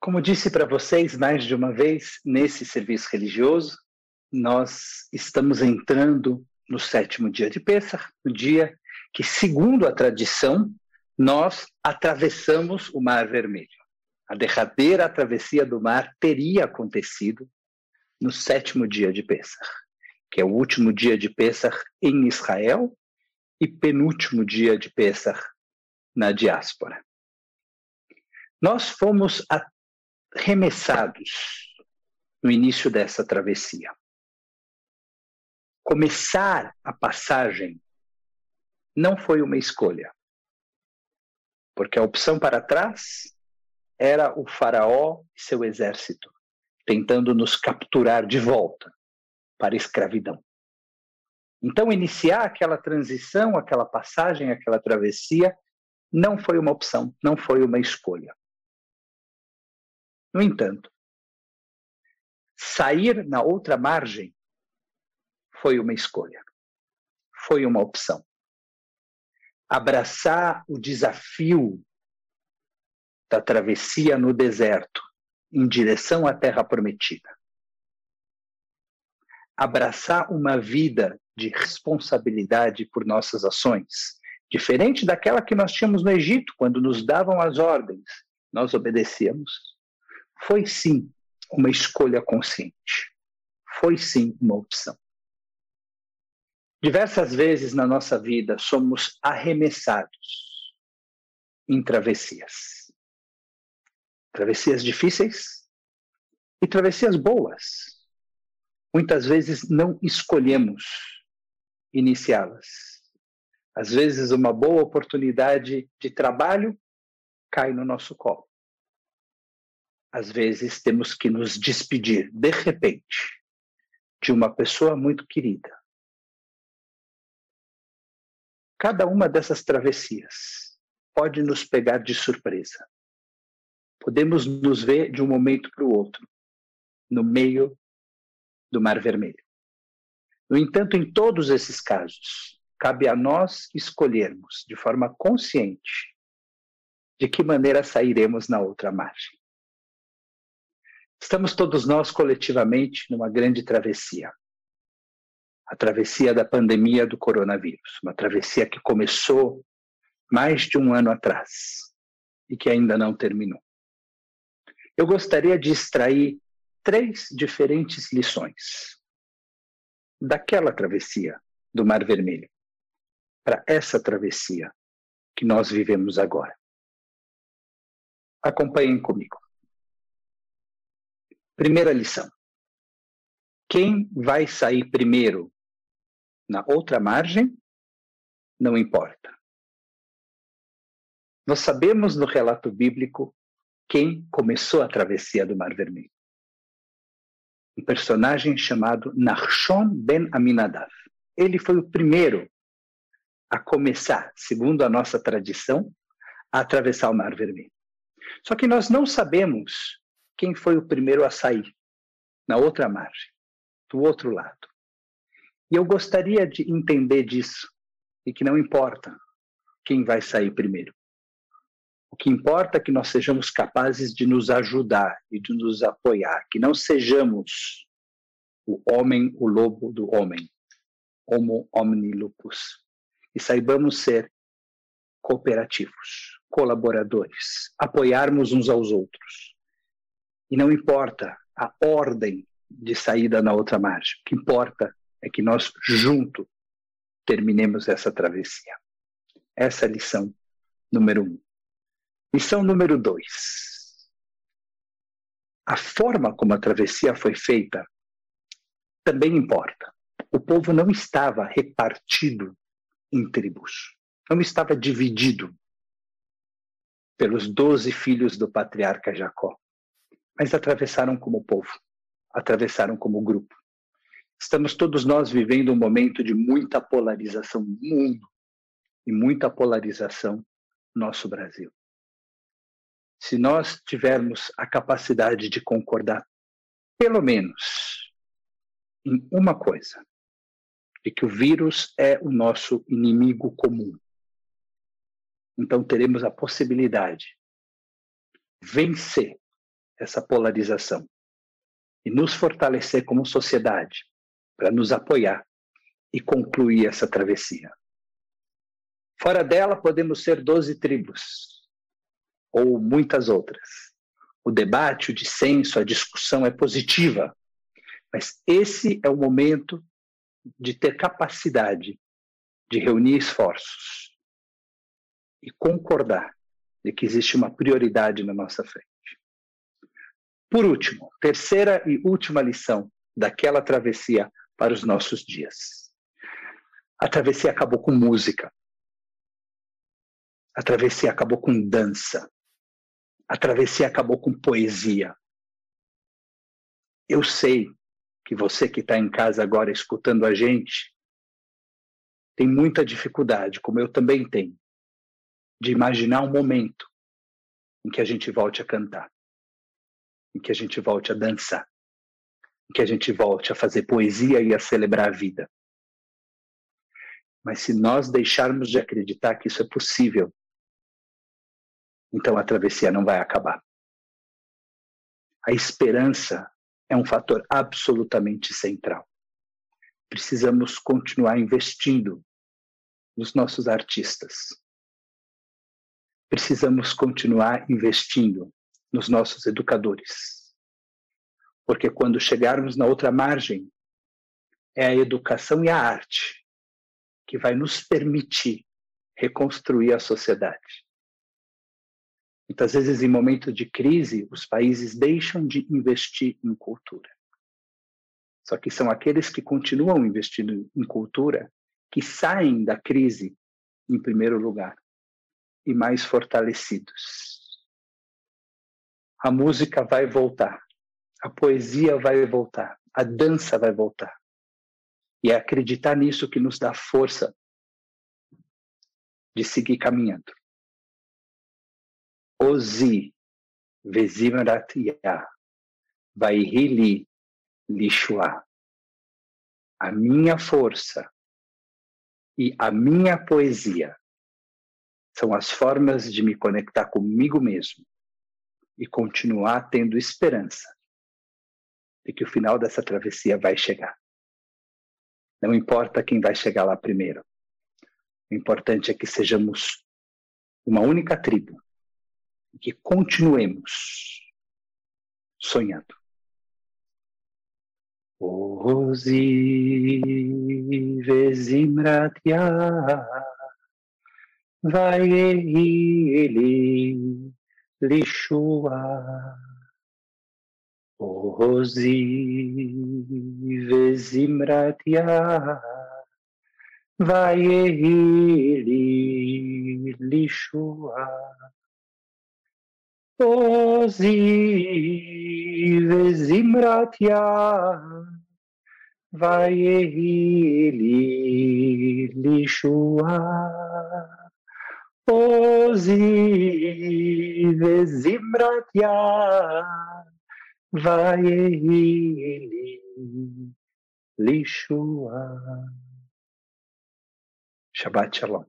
Como disse para vocês mais de uma vez, nesse serviço religioso, nós estamos entrando no sétimo dia de Pêssar, o dia que, segundo a tradição, nós atravessamos o Mar Vermelho. A derradeira travessia do mar teria acontecido no sétimo dia de Pêssar, que é o último dia de Pêssar em Israel e penúltimo dia de Pêssar na diáspora. Nós fomos arremessados no início dessa travessia. Começar a passagem não foi uma escolha, porque a opção para trás era o Faraó e seu exército tentando nos capturar de volta para a escravidão. Então, iniciar aquela transição, aquela passagem, aquela travessia, não foi uma opção, não foi uma escolha. No entanto, sair na outra margem foi uma escolha, foi uma opção. Abraçar o desafio da travessia no deserto em direção à terra prometida. Abraçar uma vida de responsabilidade por nossas ações, diferente daquela que nós tínhamos no Egito, quando nos davam as ordens, nós obedecíamos foi sim uma escolha consciente. Foi sim uma opção. Diversas vezes na nossa vida somos arremessados em travessias. Travessias difíceis e travessias boas. Muitas vezes não escolhemos iniciá-las. Às vezes, uma boa oportunidade de trabalho cai no nosso colo às vezes temos que nos despedir de repente de uma pessoa muito querida. Cada uma dessas travessias pode nos pegar de surpresa. Podemos nos ver de um momento para o outro, no meio do Mar Vermelho. No entanto, em todos esses casos, cabe a nós escolhermos de forma consciente de que maneira sairemos na outra margem. Estamos todos nós coletivamente numa grande travessia. A travessia da pandemia do coronavírus, uma travessia que começou mais de um ano atrás e que ainda não terminou. Eu gostaria de extrair três diferentes lições daquela travessia do Mar Vermelho para essa travessia que nós vivemos agora. Acompanhem comigo. Primeira lição: quem vai sair primeiro na outra margem, não importa. Nós sabemos no relato bíblico quem começou a travessia do Mar Vermelho. Um personagem chamado Nachshon ben Aminadav. Ele foi o primeiro a começar, segundo a nossa tradição, a atravessar o Mar Vermelho. Só que nós não sabemos quem foi o primeiro a sair na outra margem, do outro lado. E eu gostaria de entender disso e que não importa quem vai sair primeiro. O que importa é que nós sejamos capazes de nos ajudar e de nos apoiar, que não sejamos o homem, o lobo do homem, homo homini lupus, e saibamos ser cooperativos, colaboradores, apoiarmos uns aos outros. E não importa a ordem de saída na outra margem. O que importa é que nós, junto, terminemos essa travessia. Essa é a lição número um. Lição número dois. A forma como a travessia foi feita também importa. O povo não estava repartido em tribos, não estava dividido pelos doze filhos do patriarca Jacó mas atravessaram como povo, atravessaram como grupo. Estamos todos nós vivendo um momento de muita polarização no mundo e muita polarização no nosso Brasil. Se nós tivermos a capacidade de concordar, pelo menos, em uma coisa, de que o vírus é o nosso inimigo comum, então teremos a possibilidade de vencer essa polarização e nos fortalecer como sociedade para nos apoiar e concluir essa travessia. Fora dela, podemos ser doze tribos ou muitas outras. O debate, o dissenso, a discussão é positiva, mas esse é o momento de ter capacidade de reunir esforços e concordar de que existe uma prioridade na nossa frente. Por último, terceira e última lição daquela travessia para os nossos dias. A travessia acabou com música. A travessia acabou com dança. A travessia acabou com poesia. Eu sei que você que está em casa agora escutando a gente tem muita dificuldade, como eu também tenho, de imaginar um momento em que a gente volte a cantar, em que a gente volte a dançar, em que a gente volte a fazer poesia e a celebrar a vida. Mas se nós deixarmos de acreditar que isso é possível, então a travessia não vai acabar. A esperança é um fator absolutamente central. Precisamos continuar investindo nos nossos artistas. Precisamos continuar investindo nos nossos educadores. Porque quando chegarmos na outra margem, é a educação e a arte que vai nos permitir reconstruir a sociedade. Muitas vezes, em momentos de crise, os países deixam de investir em cultura. Só que são aqueles que continuam investindo em cultura que saem da crise em primeiro lugar e mais fortalecidos. A música vai voltar, a poesia vai voltar, a dança vai voltar. E é acreditar nisso que nos dá força de seguir caminhando. Ozi vezimrat ya vai li lishua. A minha força e a minha poesia são as formas de me conectar comigo mesmo e continuar tendo esperança de que o final dessa travessia vai chegar. Não importa quem vai chegar lá primeiro. O importante é que sejamos uma única tribo e que continuemos sonhando. Ozi לישוע. עוזי וזמרת יד, ויהי לי לישוע. עוזי וזמרת יד, ויהי לי לישועה. Ozive zimratya vayehili lishua. Shabbat shalom.